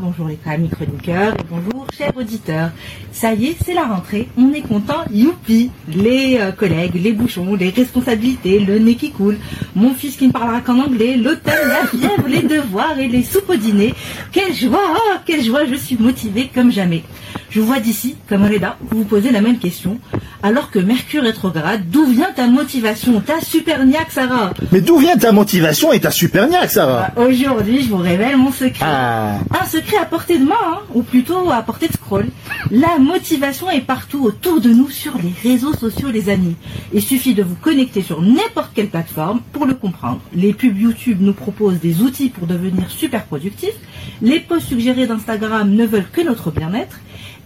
Bonjour les amis chroniqueurs et bonjour chers auditeurs. Ça y est, c'est la rentrée, on est content, youpi Les euh, collègues, les bouchons, les responsabilités, le nez qui coule, mon fils qui ne parlera qu'en anglais, l'automne, la fièvre, les devoirs et les soupes au dîner. Quelle joie, oh, quelle joie, je suis motivée comme jamais. Je vois d'ici, comme Reda, vous vous posez la même question. Alors que Mercure rétrograde, d'où vient ta motivation, ta superniaque, Sarah? Mais d'où vient ta motivation et ta superniaque, Sarah? Bah, Aujourd'hui, je vous révèle mon secret. Ah. Un secret à portée de main, hein, ou plutôt à portée de scroll. La motivation est partout autour de nous sur les réseaux sociaux, les amis. Il suffit de vous connecter sur n'importe quelle plateforme pour le comprendre. Les pubs YouTube nous proposent des outils pour devenir super productifs. Les posts suggérés d'Instagram ne veulent que notre bien-être.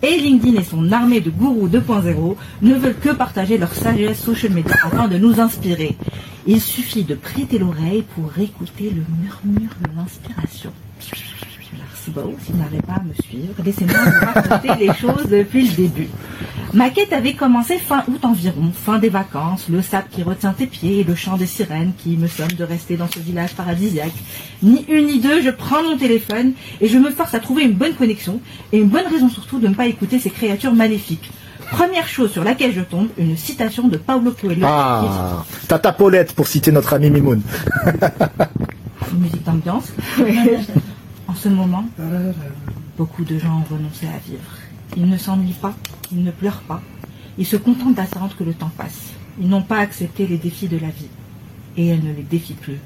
Et LinkedIn et son armée de gourous 2.0 ne veulent que partager leur sagesse social media afin de nous inspirer. Il suffit de prêter l'oreille pour écouter le murmure de l'inspiration. Si vous n'arrivez pas à me suivre, laissez-moi vous raconter les choses depuis le début. Ma quête avait commencé fin août environ, fin des vacances, le sable qui retient tes pieds et le chant des sirènes qui me somme de rester dans ce village paradisiaque. Ni une ni deux, je prends mon téléphone et je me force à trouver une bonne connexion et une bonne raison surtout de ne pas écouter ces créatures maléfiques. Première chose sur laquelle je tombe, une citation de Paulo Coelho. Ah, Tata Paulette, pour citer notre ami Mimoun. Musique d'ambiance. en ce moment, beaucoup de gens ont renoncé à vivre. Ils ne s'ennuient pas, ils ne pleurent pas. Ils se contentent d'attendre que le temps passe. Ils n'ont pas accepté les défis de la vie. Et elle ne les défie plus.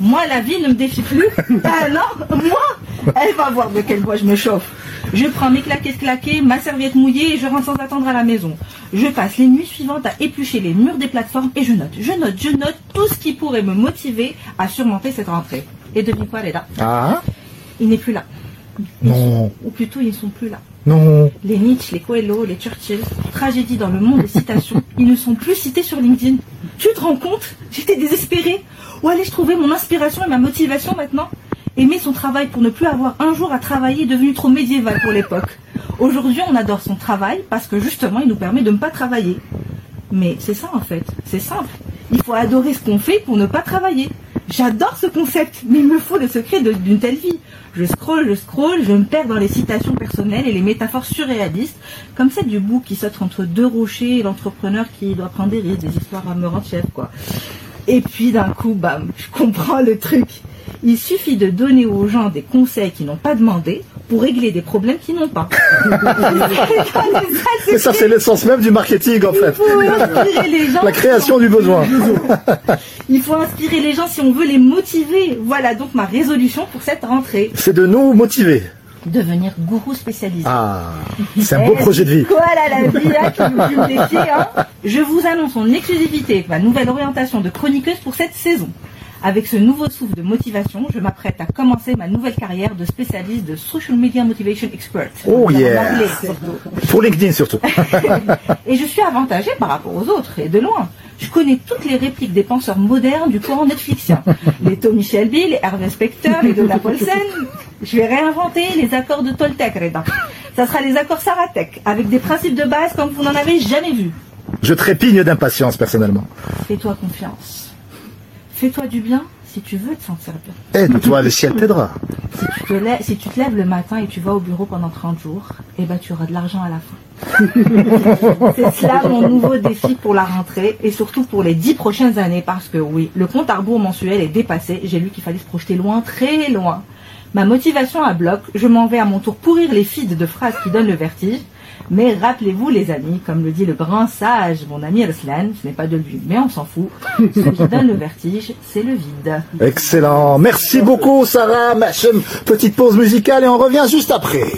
Moi, la vie ne me défie plus? Ah non, moi Elle va voir de quelle voix je me chauffe. Je prends mes claquettes claquées, ma serviette mouillée et je rentre sans attendre à la maison. Je passe les nuits suivantes à éplucher les murs des plateformes et je note, je note, je note tout ce qui pourrait me motiver à surmonter cette rentrée. Et devine quoi, Reda Ah Il n'est plus là. Ils Non. sont- ou plutôt, ils ne sont plus là. Non. Les Nietzsche, les Coelho, les Churchill, tragédie dans le monde des citations, ils ne sont plus cités sur LinkedIn. Tu te rends compte? J'étais désespérée. Où allais-je trouver mon inspiration et ma motivation maintenant? Aimer son travail pour ne plus avoir un jour à travailler est devenu trop médiéval pour l'époque. Aujourd'hui, on adore son travail parce que justement, il nous permet de ne pas travailler. Mais c'est ça en fait, c'est simple. Il faut adorer ce qu'on fait pour ne pas travailler. J'adore ce concept, mais il me faut le secret d'une telle vie. Je scroll, je scroll, je me perds dans les citations personnelles et les métaphores surréalistes, comme celle du bouc qui saute entre deux rochers et l'entrepreneur qui doit prendre des risques, des histoires à me rendre chef, quoi. Et puis d'un coup, bam, je comprends le truc. Il suffit de donner aux gens des conseils qu'ils n'ont pas demandé pour régler des problèmes qu'ils n'ont pas. Et ça, c'est l'essence même du marketing, en fait. Les gens. La création du besoin. Il faut inspirer les gens si on veut les motiver. Voilà donc ma résolution pour cette rentrée. C'est de nous motiver. Devenir gourou spécialisé. Ah, c'est un beau Eh, projet de vie. Quoi là, la vie là, qui vous fume des pieds, hein Je vous annonce en exclusivité ma nouvelle orientation de chroniqueuse pour cette saison. Avec ce nouveau souffle de motivation, je m'apprête à commencer ma nouvelle carrière de spécialiste de Social Media Motivation Expert. Oh yeah. anglais. Pour LinkedIn, surtout. Et je suis avantagée par rapport aux autres, et de loin. Je connais toutes les répliques des penseurs modernes du courant Netflixien. Les Tommy Shelby, les Hervé Specter, les Donna Paulsen. Je vais réinventer les accords de Toltec, Reda. Ça sera les accords Saratec, avec des principes de base comme vous n'en avez jamais vu. Je trépigne d'impatience, personnellement. Fais-toi confiance. Fais-toi du bien si tu veux te sentir bien. Aide-toi, le ciel t'aidera. Si tu, te lèves, si tu te lèves le matin et tu vas au bureau pendant 30 jours, eh ben tu auras de l'argent à la fin. C'est cela mon nouveau défi pour la rentrée et surtout pour les 10 prochaines années parce que oui, le compte à rebours mensuel est dépassé. J'ai lu qu'il fallait se projeter loin, très loin. Ma motivation à bloc, je m'en vais à mon tour pourrir les feeds de phrases qui donnent le vertige. Mais rappelez-vous les amis, comme le dit le grand sage, mon ami Arslan, ce n'est pas de lui, mais on s'en fout. Ce qui donne le vertige, c'est le vide. Excellent. Merci beaucoup, Sarah. Petite pause musicale et on revient juste après.